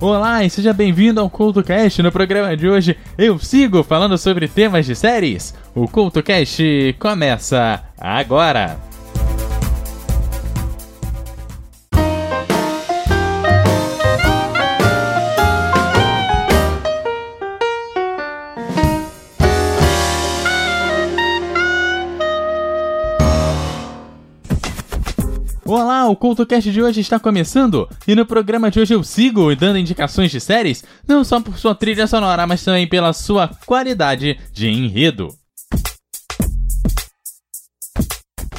Olá e seja bem-vindo ao CultoCast. No programa de hoje eu sigo falando sobre temas de séries. O CultoCast começa agora. CultoCast de hoje está começando e no programa de hoje eu sigo dando indicações de séries, não só por sua trilha sonora, mas também pela sua qualidade de enredo.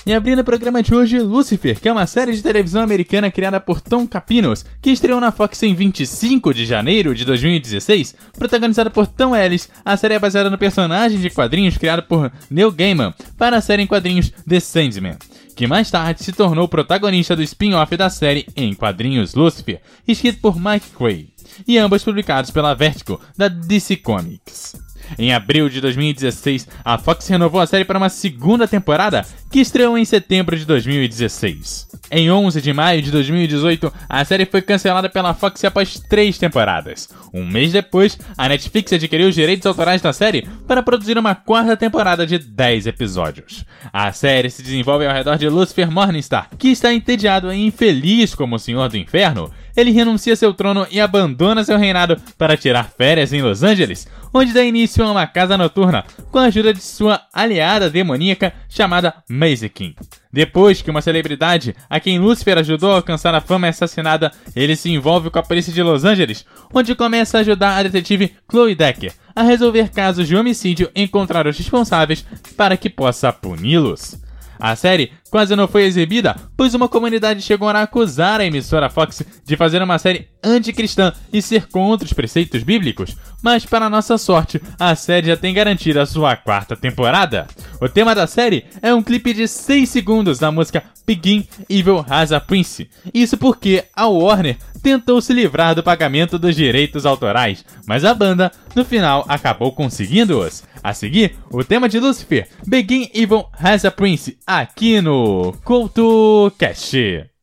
E abrindo o programa de hoje, Lucifer, que é uma série de televisão americana criada por Tom Capinos, que estreou na Fox em 25 de janeiro de 2016, protagonizada por Tom Ellis. A série é baseada no personagem de quadrinhos criado por Neil Gaiman para a série em quadrinhos The Sandman que mais tarde se tornou protagonista do spin-off da série em quadrinhos Lucifer, escrito por Mike Quay, e ambos publicados pela Vertigo da DC Comics. Em abril de 2016, a Fox renovou a série para uma segunda temporada, que estreou em setembro de 2016. Em 11 de maio de 2018, a série foi cancelada pela Fox após três temporadas. Um mês depois, a Netflix adquiriu os direitos autorais da série para produzir uma quarta temporada de 10 episódios. A série se desenvolve ao redor de Lucifer Morningstar, que está entediado e infeliz como o Senhor do Inferno. Ele renuncia seu trono e abandona seu reinado para tirar férias em Los Angeles, onde dá início a uma casa noturna com a ajuda de sua aliada demoníaca chamada Mazekin. Depois que uma celebridade, a quem Lucifer ajudou a alcançar a fama é assassinada, ele se envolve com a polícia de Los Angeles, onde começa a ajudar a detetive Chloe Decker a resolver casos de homicídio e encontrar os responsáveis para que possa puni-los. A série quase não foi exibida, pois uma comunidade chegou a acusar a emissora Fox de fazer uma série anticristã e ser contra os preceitos bíblicos, mas para nossa sorte, a série já tem garantida a sua quarta temporada. O tema da série é um clipe de 6 segundos da música Begin Evil Has a Prince. Isso porque a Warner tentou se livrar do pagamento dos direitos autorais, mas a banda, no final, acabou conseguindo-os. A seguir, o tema de Lucifer, Begin Evil Has a Prince, aqui no CultoCast. your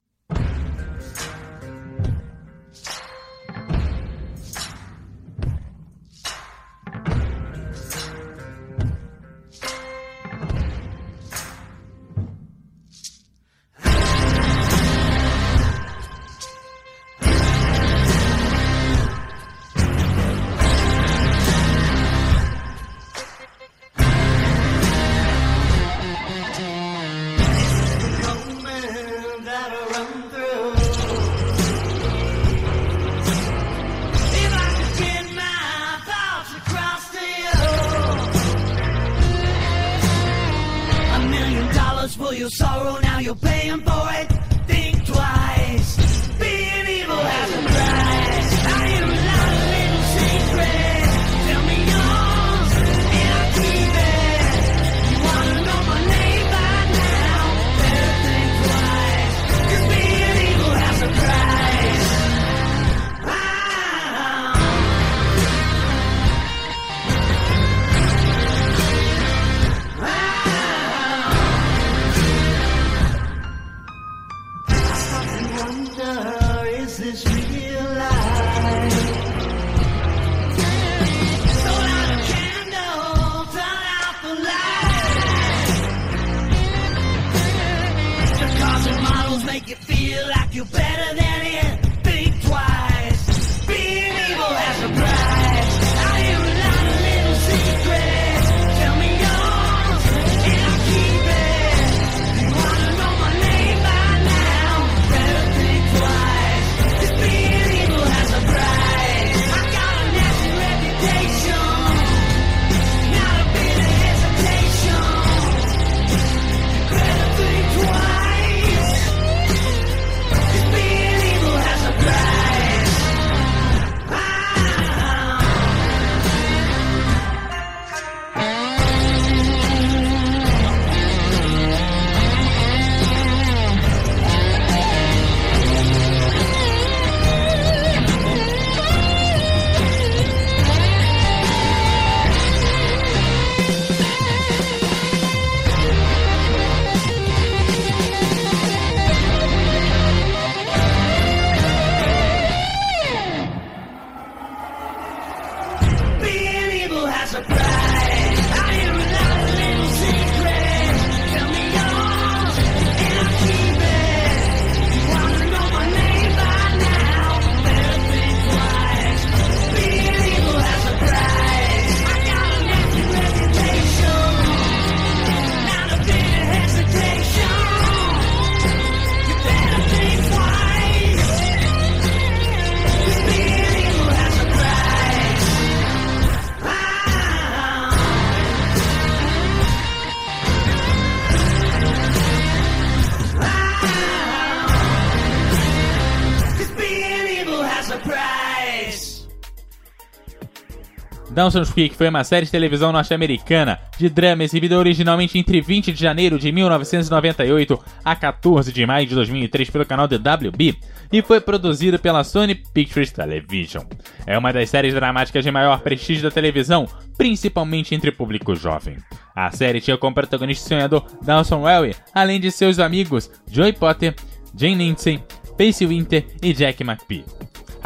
Dawson's Creek foi uma série de televisão norte-americana de drama exibida originalmente entre 20 de janeiro de 1998 a 14 de maio de 2003 pelo canal DWB e foi produzido pela Sony Pictures Television. É uma das séries dramáticas de maior prestígio da televisão, principalmente entre público jovem. A série tinha como protagonista o sonhador Dawson Welly, além de seus amigos Joey Potter, Jane Lindsay, Pacey Winter e Jack McPhee.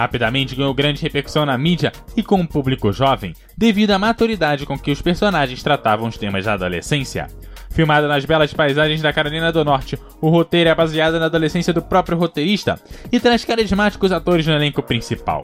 Rapidamente ganhou grande repercussão na mídia e com o público jovem, devido à maturidade com que os personagens tratavam os temas da adolescência. Filmada nas belas paisagens da Carolina do Norte, o roteiro é baseado na adolescência do próprio roteirista e traz carismáticos atores no elenco principal.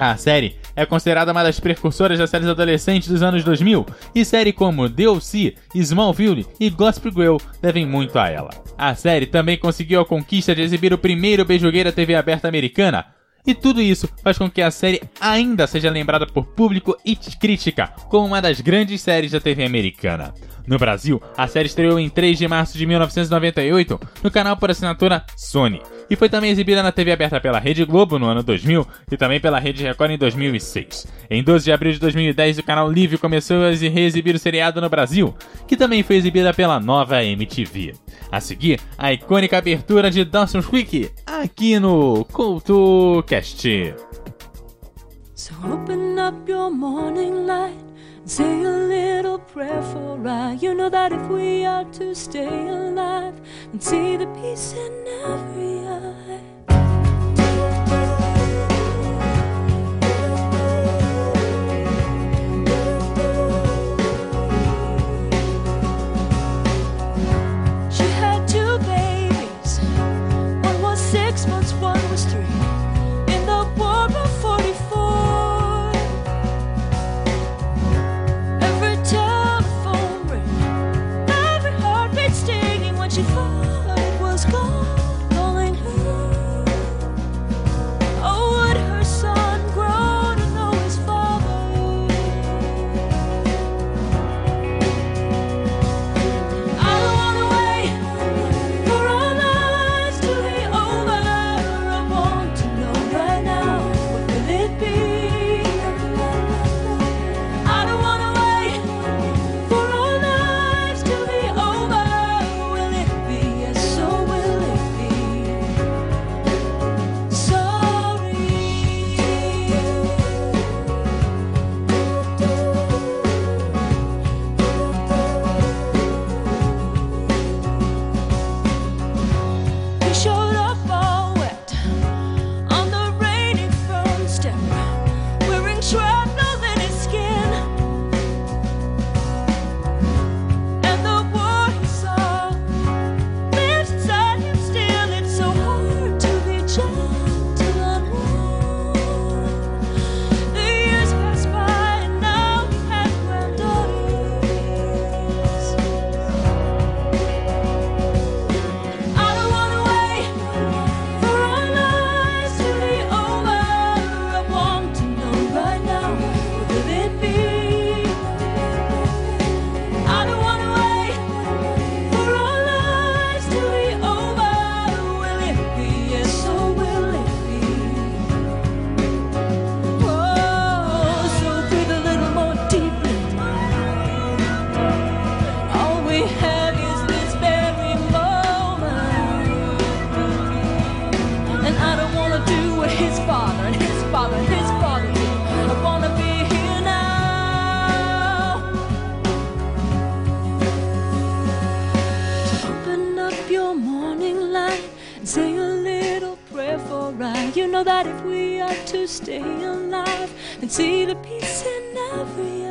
A série é considerada uma das precursoras das séries adolescentes dos anos 2000, e séries como DLC, Smallville e Gospel Girl devem muito a ela. A série também conseguiu a conquista de exibir o primeiro beijogueira TV aberta americana, e tudo isso faz com que a série ainda seja lembrada por público e crítica como uma das grandes séries da TV americana. No Brasil, a série estreou em 3 de março de 1998 no canal por assinatura Sony e foi também exibida na TV aberta pela Rede Globo no ano 2000 e também pela Rede Record em 2006. Em 12 de abril de 2010, o canal Livre começou a reexibir o seriado no Brasil, que também foi exibida pela nova MTV. A seguir, a icônica abertura de Dawson's Creek aqui no CultoCast. So open up your morning light say a little prayer for I. You know that if we are to stay alive and see the peace in every eye. Say a little prayer for I. You know that if we are to stay alive and see the peace in every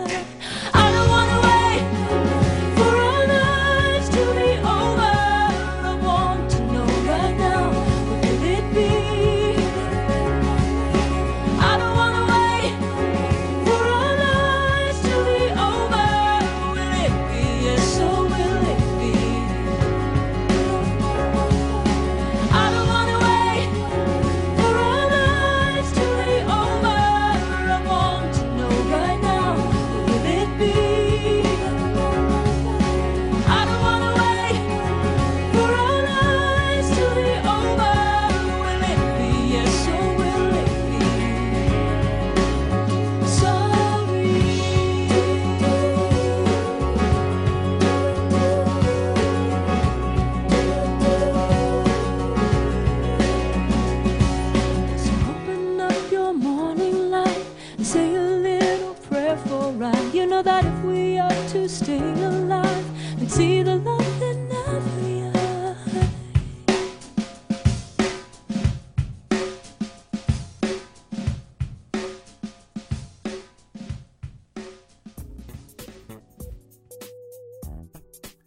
stay alive and see the never dies.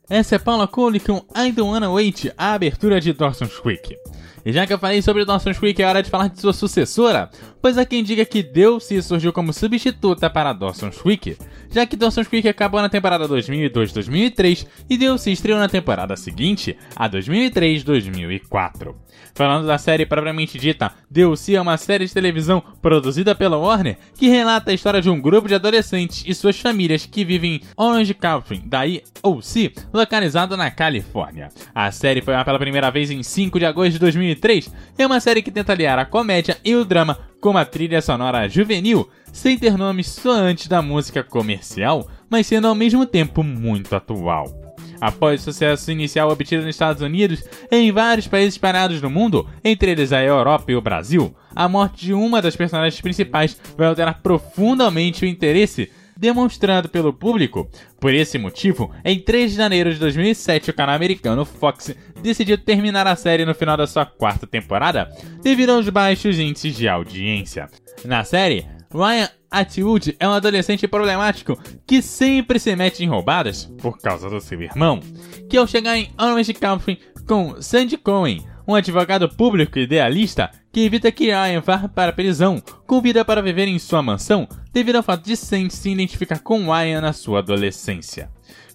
Essa é Paula Cole com I Don't Wanna Wait, a abertura de Dawson's Creek. E já que eu falei sobre Dawson's Creek, é hora de falar de sua sucessora, pois há quem diga que Delcy surgiu como substituta para Dawson's Creek, já que Dawson's Creek acabou na temporada 2002-2003 e Delcy estreou na temporada seguinte, a 2003-2004. Falando da série propriamente dita, Delcy é uma série de televisão produzida pela Warner que relata a história de um grupo de adolescentes e suas famílias que vivem em Orange County, daí OC, localizado na Califórnia. A série foi pela primeira vez em 5 de agosto de 2003 e é uma série que tenta aliar a comédia e o drama com uma trilha sonora juvenil, sem ter nomes soantes da música comercial, mas sendo ao mesmo tempo muito atual. Após o sucesso inicial obtido nos Estados Unidos e em vários países espalhados no mundo, entre eles a Europa e o Brasil, a morte de uma das personagens principais vai alterar profundamente o interesse demonstrado pelo público. Por esse motivo, em 3 de janeiro de 2007, o canal americano Fox decidiu terminar a série no final da sua quarta temporada, devido aos baixos índices de audiência. Na série, Ryan Atwood é um adolescente problemático que sempre se mete em roubadas por causa do seu irmão, que ao chegar em Orange County com Sandy Cohen, um advogado público idealista que evita que Ryan vá para a prisão, convida para viver em sua mansão devido ao fato de Sandy se identificar com Ryan na sua adolescência.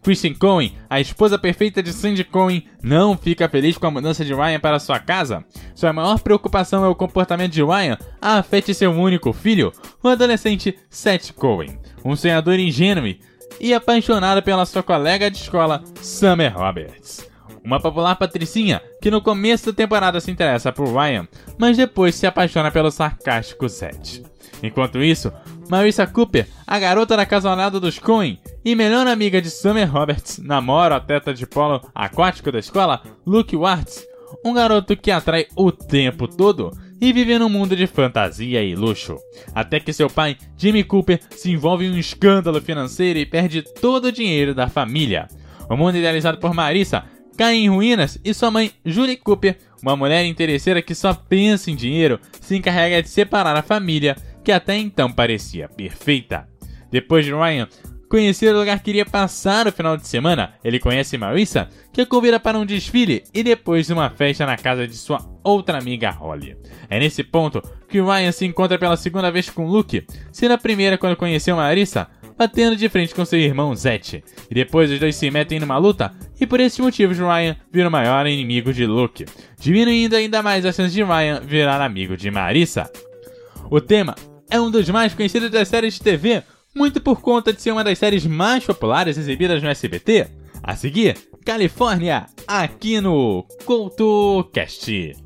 Kristen Cohen, a esposa perfeita de Sandy Cohen, não fica feliz com a mudança de Ryan para sua casa. Sua maior preocupação é o comportamento de Ryan afete seu único filho, o adolescente Seth Cohen, um sonhador ingênuo e apaixonado pela sua colega de escola, Summer Roberts. Uma popular patricinha que no começo da temporada se interessa por Ryan, mas depois se apaixona pelo sarcástico Seth. Enquanto isso, Marissa Cooper, a garota da casa ao lado dos Coen e melhor amiga de Summer Roberts, namora o atleta de polo aquático da escola, Luke Wartz, um garoto que atrai o tempo todo e vive num mundo de fantasia e luxo. Até que seu pai, Jimmy Cooper, se envolve em um escândalo financeiro e perde todo o dinheiro da família. O mundo idealizado por Marissa cai em ruínas e sua mãe, Julie Cooper, uma mulher interesseira que só pensa em dinheiro, se encarrega de separar a família que até então parecia perfeita. Depois de Ryan conhecer o lugar que iria passar o final de semana, ele conhece Marissa, que a convida para um desfile e depois uma festa na casa de sua outra amiga Holly. É nesse ponto que Ryan se encontra pela segunda vez com Luke, sendo a primeira quando conheceu Marissa, batendo de frente com seu irmão Zet. E depois os dois se metem numa luta, e por esses motivos Ryan vira o maior inimigo de Luke, diminuindo ainda mais as chances de Ryan virar amigo de Marissa. O tema é um dos mais conhecidos das séries de TV, muito por conta de ser uma das séries mais populares exibidas no SBT. A seguir, Califórnia, aqui no CoutoCast.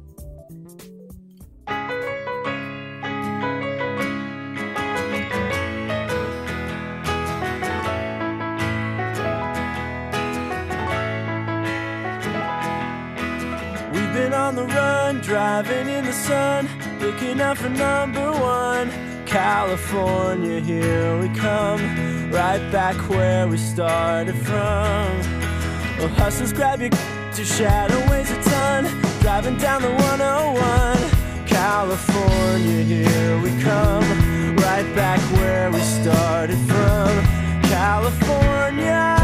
Run, driving in the sun, looking out for number one. California, here we come, right back where we started from. Well, hustlers, grab your your shadow weighs a ton, driving down the 101. California, here we come, right back where we started from. California.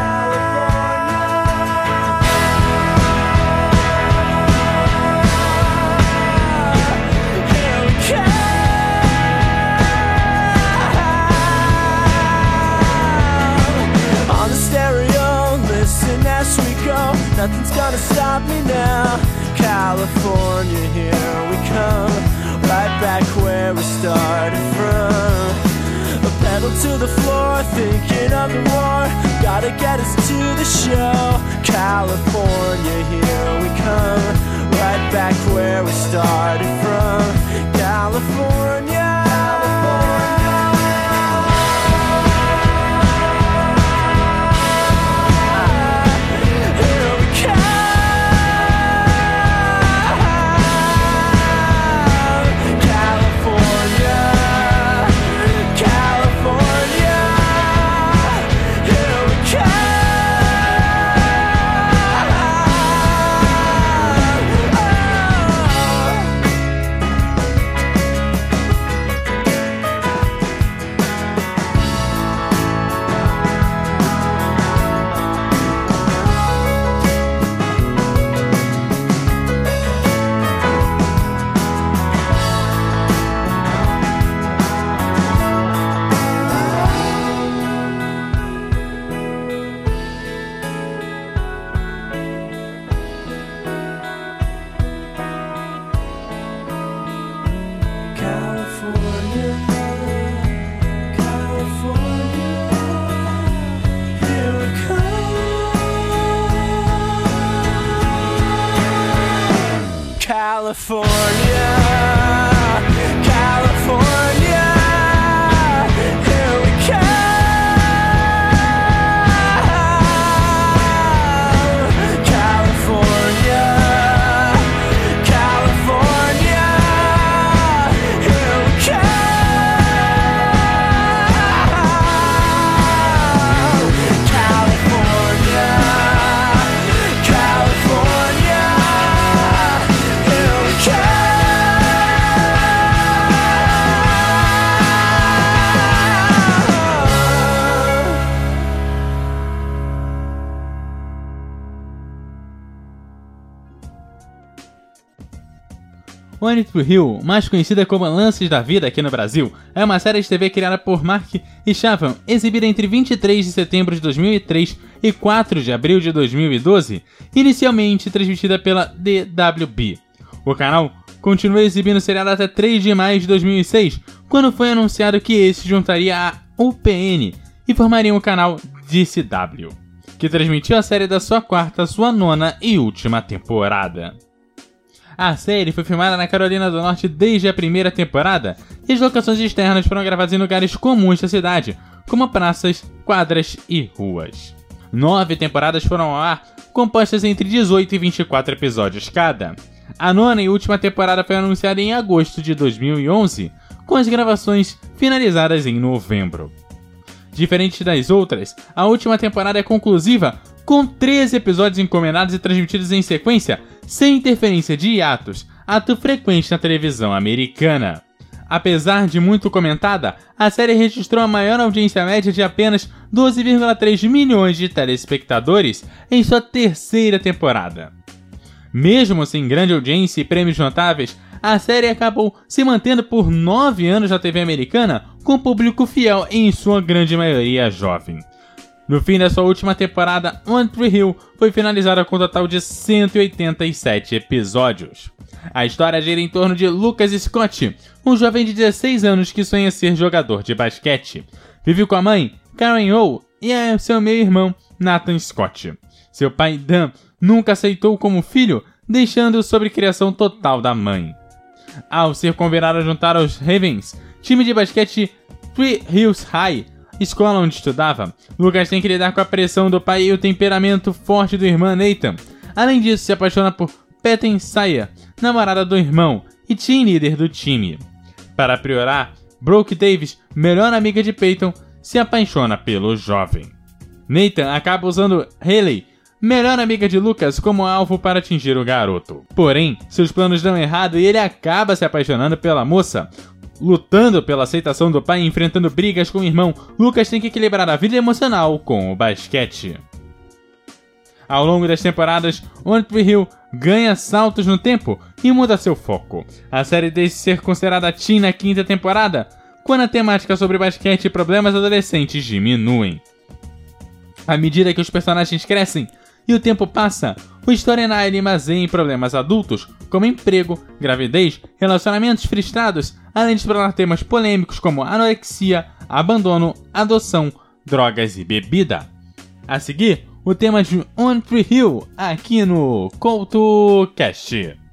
Nothing's gonna stop me now. California, here we come. Right back where we started from. A pedal to the floor, thinking of the war. Gotta get us to the show. California, here we come. Right back where we started from. California. One Tree Hill, mais conhecida como Lances da Vida aqui no Brasil, é uma série de TV criada por Mark e Chavan, exibida entre 23 de setembro de 2003 e 4 de abril de 2012, inicialmente transmitida pela DWB. O canal continua exibindo o seriado até 3 de maio de 2006, quando foi anunciado que esse se juntaria à UPN e formaria o canal DCW, que transmitiu a série da sua quarta, sua nona e última temporada. A série foi filmada na Carolina do Norte desde a primeira temporada, e as locações externas foram gravadas em lugares comuns da cidade, como praças, quadras e ruas. Nove temporadas foram ao ar, compostas entre 18 e 24 episódios cada. A nona e última temporada foi anunciada em agosto de 2011, com as gravações finalizadas em novembro. Diferente das outras, a última temporada é conclusiva, com 13 episódios encomendados e transmitidos em sequência, sem interferência de hiatos, ato frequente na televisão americana. Apesar de muito comentada, a série registrou a maior audiência média de apenas 12,3 milhões de telespectadores em sua terceira temporada. Mesmo sem grande audiência e prêmios notáveis, a série acabou se mantendo por nove anos na TV americana, com público fiel em sua grande maioria jovem. No fim da sua última temporada, One Tree Hill foi finalizada com um total de 187 episódios. A história gira em torno de Lucas Scott, um jovem de 16 anos que sonha ser jogador de basquete. Vive com a mãe, Karen O, e é seu meio-irmão, Nathan Scott. Seu pai, Dan, nunca aceitou como filho, deixando-o sob criação total da mãe. Ao ser convidado a juntar aos Ravens, time de basquete Three Hills High, escola onde estudava, Lucas tem que lidar com a pressão do pai e o temperamento forte do irmão Nathan. Além disso, se apaixona por Peyton Saya, namorada do irmão e team líder do time. Para priorar, Brooke Davis, melhor amiga de Peyton, se apaixona pelo jovem. Nathan acaba usando Haley, melhor amiga de Lucas, como alvo para atingir o garoto. Porém, seus planos dão errado e ele acaba se apaixonando pela moça. Lutando pela aceitação do pai e enfrentando brigas com o irmão, Lucas tem que equilibrar a vida emocional com o basquete. Ao longo das temporadas, One Hill ganha saltos no tempo e muda seu foco. A série deixa de ser considerada teen na quinta temporada, quando a temática sobre basquete e problemas adolescentes diminuem. À medida que os personagens crescem e o tempo passa, o storyline baseia em problemas adultos, como emprego, gravidez, relacionamentos frustrados, além de explorar temas polêmicos como anorexia, abandono, adoção, drogas e bebida. A seguir, o tema de On Tree Hill aqui no CoutoCast.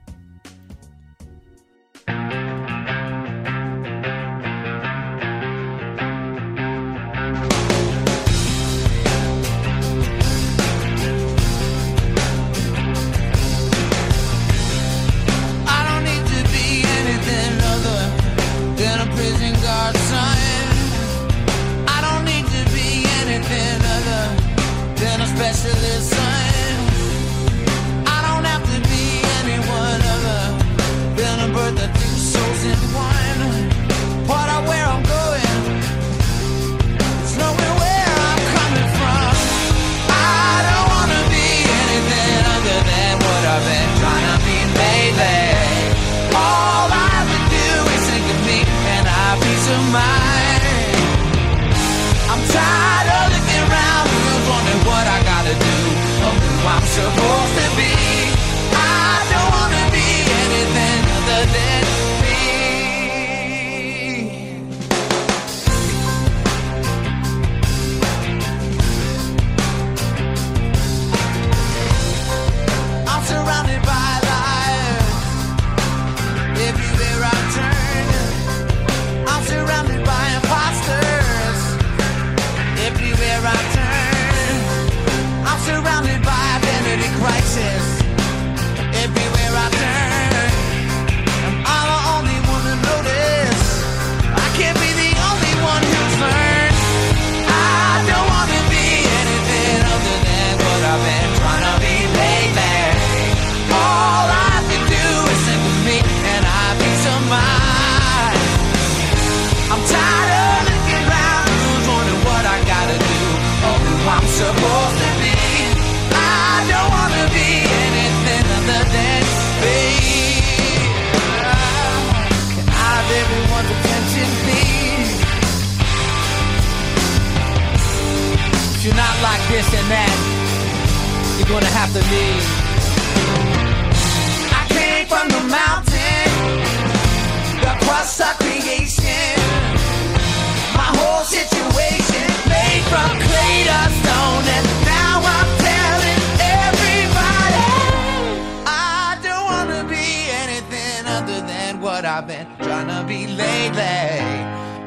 I've been trying to be lately.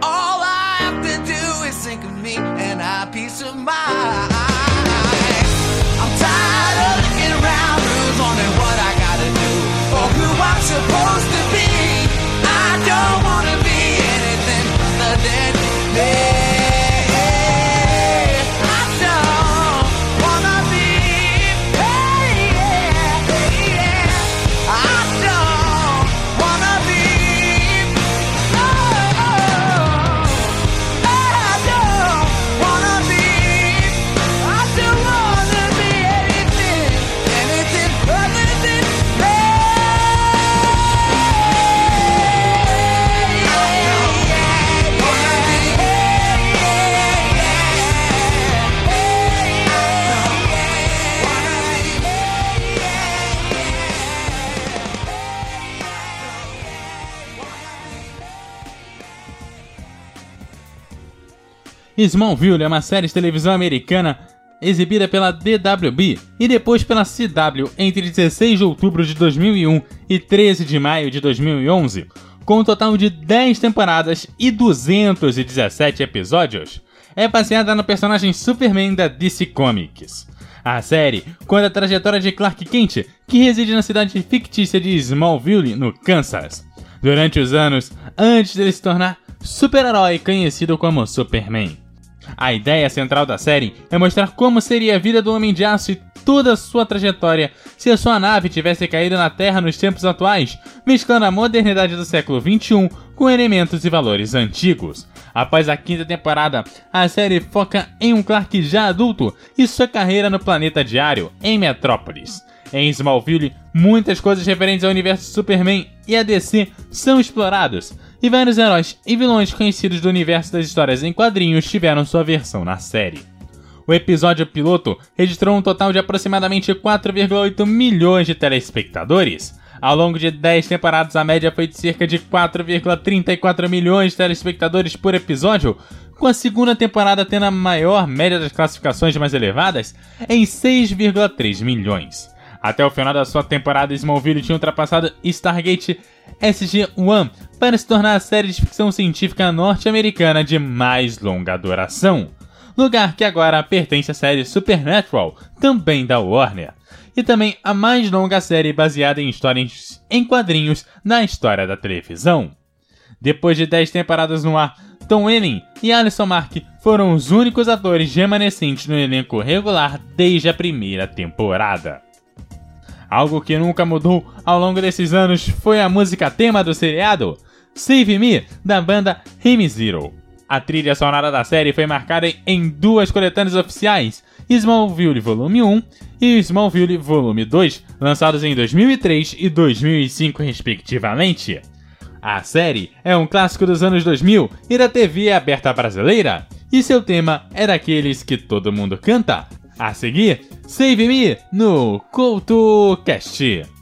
All I have to do is think of me and I peace of mind. I'm tired of looking around, who's on what I gotta do, or who I'm supposed to Smallville é uma série de televisão americana exibida pela DWB e depois pela CW entre 16 de outubro de 2001 e 13 de maio de 2011, com um total de 10 temporadas e 217 episódios. É baseada no personagem Superman da DC Comics. A série conta a trajetória de Clark Kent, que reside na cidade fictícia de Smallville, no Kansas, durante os anos antes dele se tornar super-herói conhecido como Superman. A ideia central da série é mostrar como seria a vida do Homem de Aço e toda a sua trajetória se a sua nave tivesse caído na Terra nos tempos atuais, mesclando a modernidade do século XXI com elementos e valores antigos. Após a quinta temporada, a série foca em um Clark já adulto e sua carreira no planeta diário, em Metrópolis. Em Smallville, muitas coisas referentes ao universo Superman e a DC são explorados, e vários heróis e vilões conhecidos do universo das histórias em quadrinhos tiveram sua versão na série. O episódio piloto registrou um total de aproximadamente 4,8 milhões de telespectadores. Ao longo de 10 temporadas, a média foi de cerca de 4,34 milhões de telespectadores por episódio, com a segunda temporada tendo a maior média das classificações mais elevadas, em 6,3 milhões. Até o final da sua temporada, Smallville tinha ultrapassado Stargate SG-1 para se tornar a série de ficção científica norte-americana de mais longa duração, lugar que agora pertence à série Supernatural, também da Warner, e também a mais longa série baseada em histórias em quadrinhos na história da televisão. Depois de 10 temporadas no ar, Tom Welling e Alison Mack foram os únicos atores remanescentes no elenco regular desde a primeira temporada. Algo que nunca mudou ao longo desses anos foi a música tema do seriado, Save Me, da banda Hime Zero. A trilha sonora da série foi marcada em duas coletâneas oficiais, Smallville Volume 1 e Smallville Volume 2, lançados em 2003 e 2005 respectivamente. A série é um clássico dos anos 2000 e da TV aberta brasileira, e seu tema é daqueles que todo mundo canta. A seguir, Save Me no CoutoCast.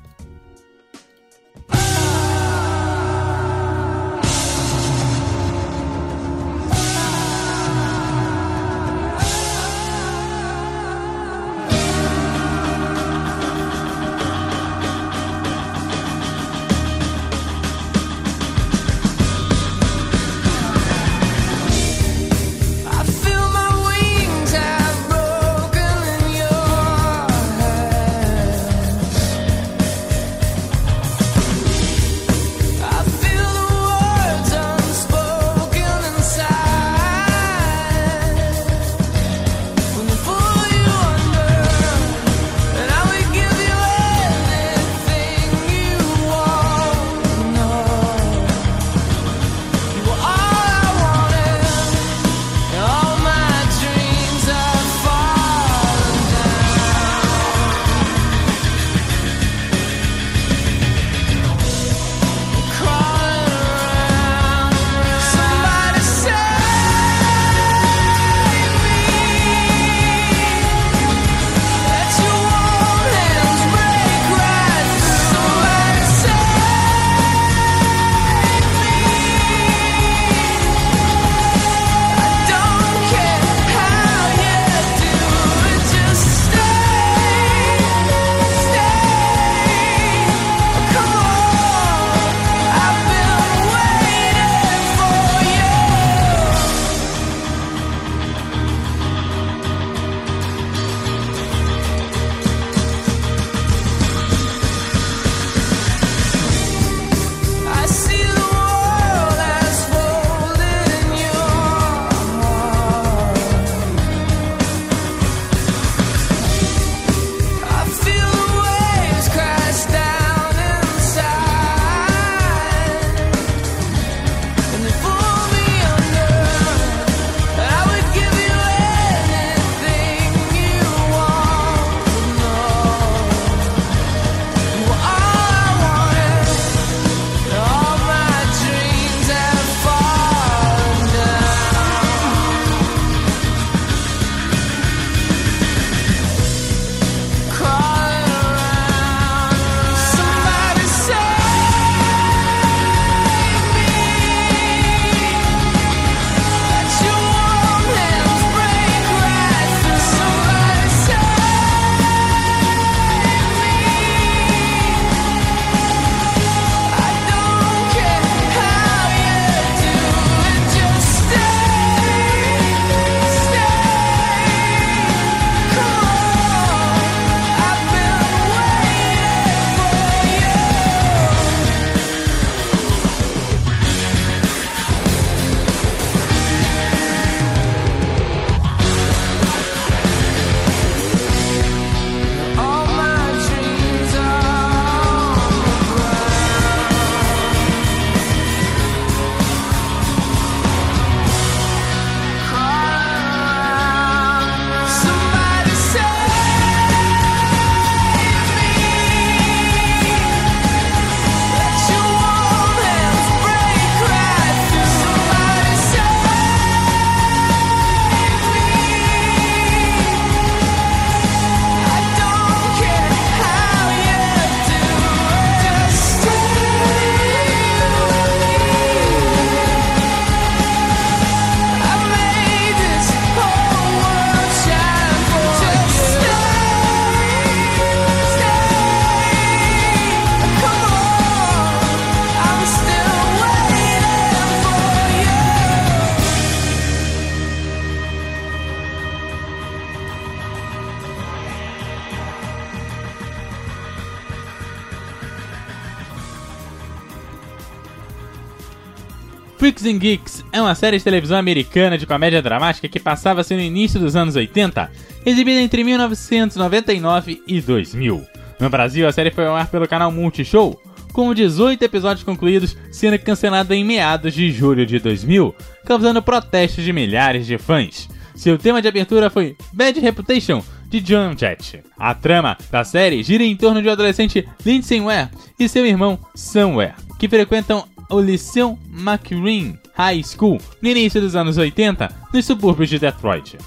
Freaks and Geeks é uma série de televisão americana de comédia dramática que passava-se no início dos anos 80, exibida entre 1999 e 2000. No Brasil, a série foi ao ar pelo canal Multishow, com 18 episódios concluídos, sendo cancelada em meados de julho de 2000, causando protestos de milhares de fãs. Seu tema de abertura foi Bad Reputation, de John Jett. A trama da série gira em torno de um adolescente Lindsay Ware e seu irmão Sam Ware, que frequentam o Liceu McRae High School no início dos anos 80, nos subúrbios de Detroit.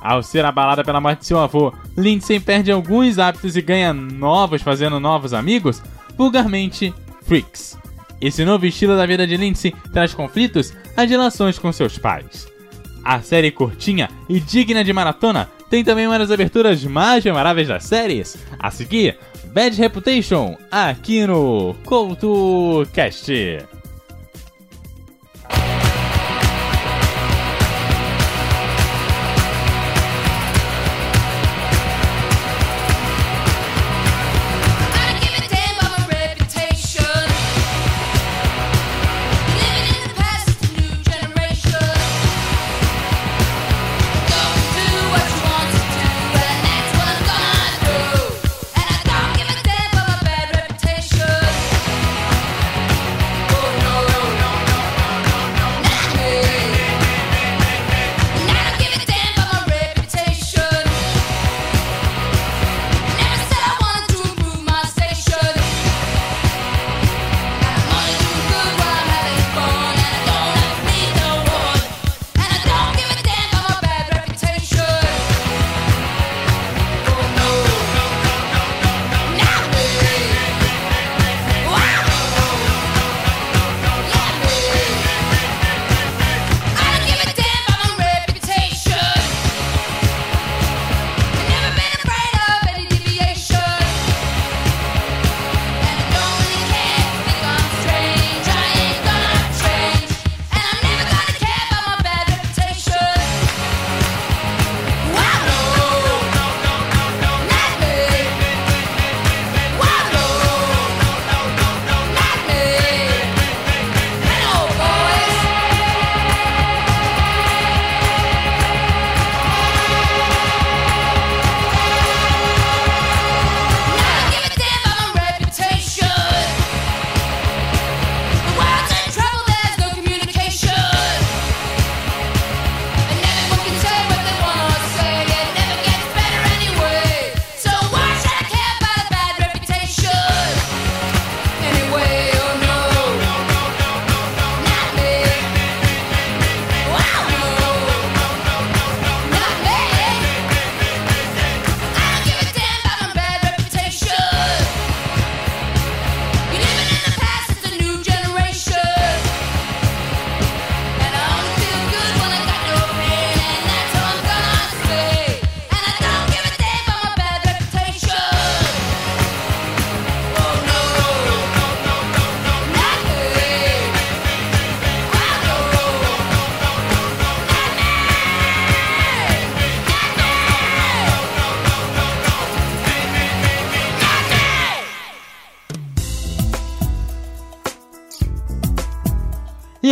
Ao ser abalada pela morte de seu avô, Lindsay perde alguns hábitos e ganha novos fazendo novos amigos, vulgarmente freaks. Esse novo estilo da vida de Lindsay traz conflitos às relações com seus pais. A série curtinha e digna de maratona tem também uma das aberturas mais memoráveis das séries. A seguir, Bad Reputation, aqui no CoutoCast.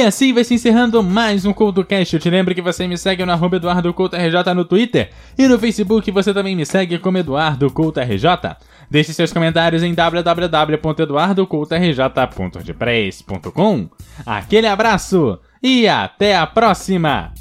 Assim vai se encerrando mais um CoutoCast. Eu te lembro que você me segue no arroba EduardoCoutoRJ no Twitter e no Facebook você também me segue como EduardoCoutoRJ. Deixe seus comentários em www.eduardocoutorj.wordpress.com. Aquele abraço e até a próxima!